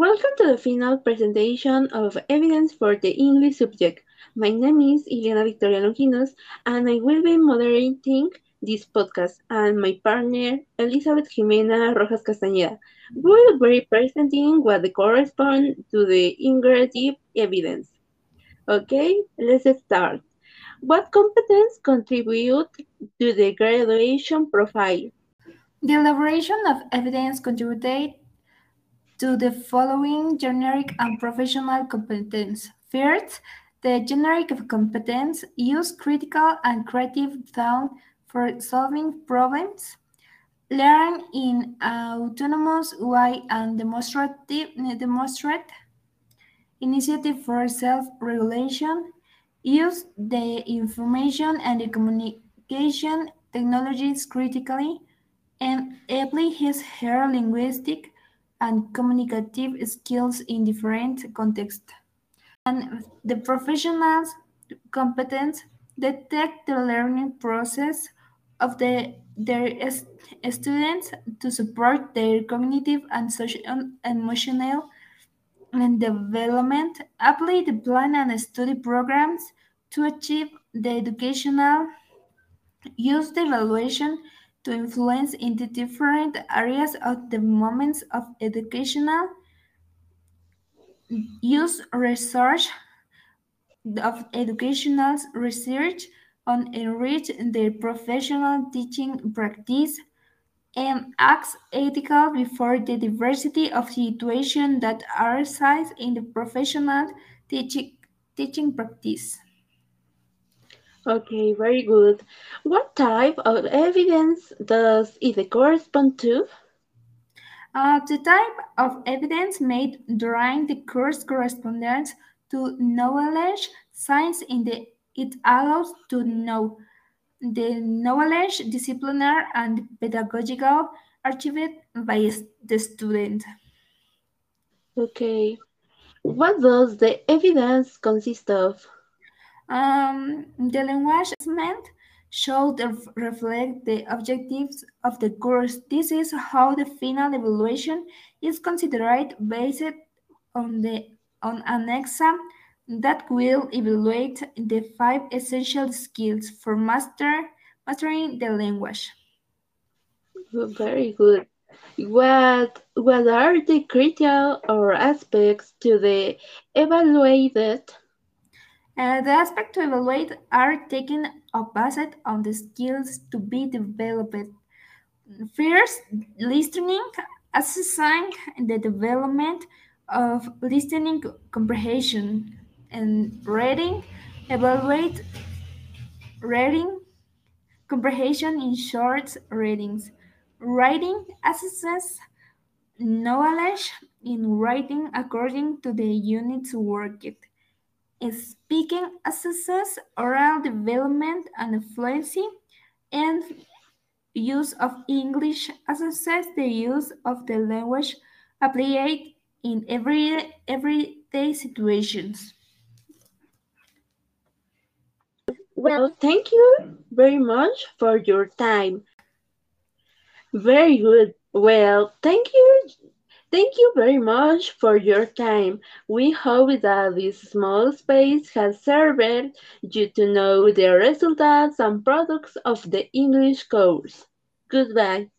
final presentation of evidence for the English subject. My name is Ileana Victoria Longinos, and I will be moderating this podcast, and my partner, Elizabeth Jimena Rojas Castañeda, will be presenting what corresponds to the ingredient evidence. Okay, let's start. What competence contribute to the graduation profile? The elaboration of evidence contributed to the following generic and professional competence. First, the generic competence use critical and creative thought for solving problems, learn in autonomous way and demonstrate initiative for self-regulation, use the information and the communication technologies critically, and apply his her linguistic and communicative skills in different contexts. And the professional's competence detect the learning process of the, their students to support their cognitive and social and emotional and development, apply the plan and study programs to achieve the educational, use the evaluation to influence into different areas of the moments of educational use research of educational research on enrich their professional teaching practice and acts ethical before the diversity of situations that arise in the professional teaching, teaching practice. Okay, very good. What type of evidence does it correspond to? Uh, the type of evidence made during the course corresponds to knowledge science in the it allows to know the knowledge disciplinary and pedagogical achieved by the student. Okay. What does the evidence consist of? Um, the language assessment should reflect the objectives of the course. This is how the final evaluation is considered based on the on an exam that will evaluate the five essential skills for master mastering the language. Very good. What what are the criteria or aspects to the evaluated? Uh, the aspects to evaluate are taken up based on the skills to be developed. First, listening, assessing the development of listening comprehension and reading, evaluate reading comprehension in short readings. Writing assesses knowledge in writing according to the units worked. Speaking assesses oral development and fluency, and use of English assesses the use of the language applied in every everyday situations. Well, thank you very much for your time. Very good. Well, thank you. Thank you very much for your time. We hope that this small space has served you to know the results and products of the English course. Goodbye.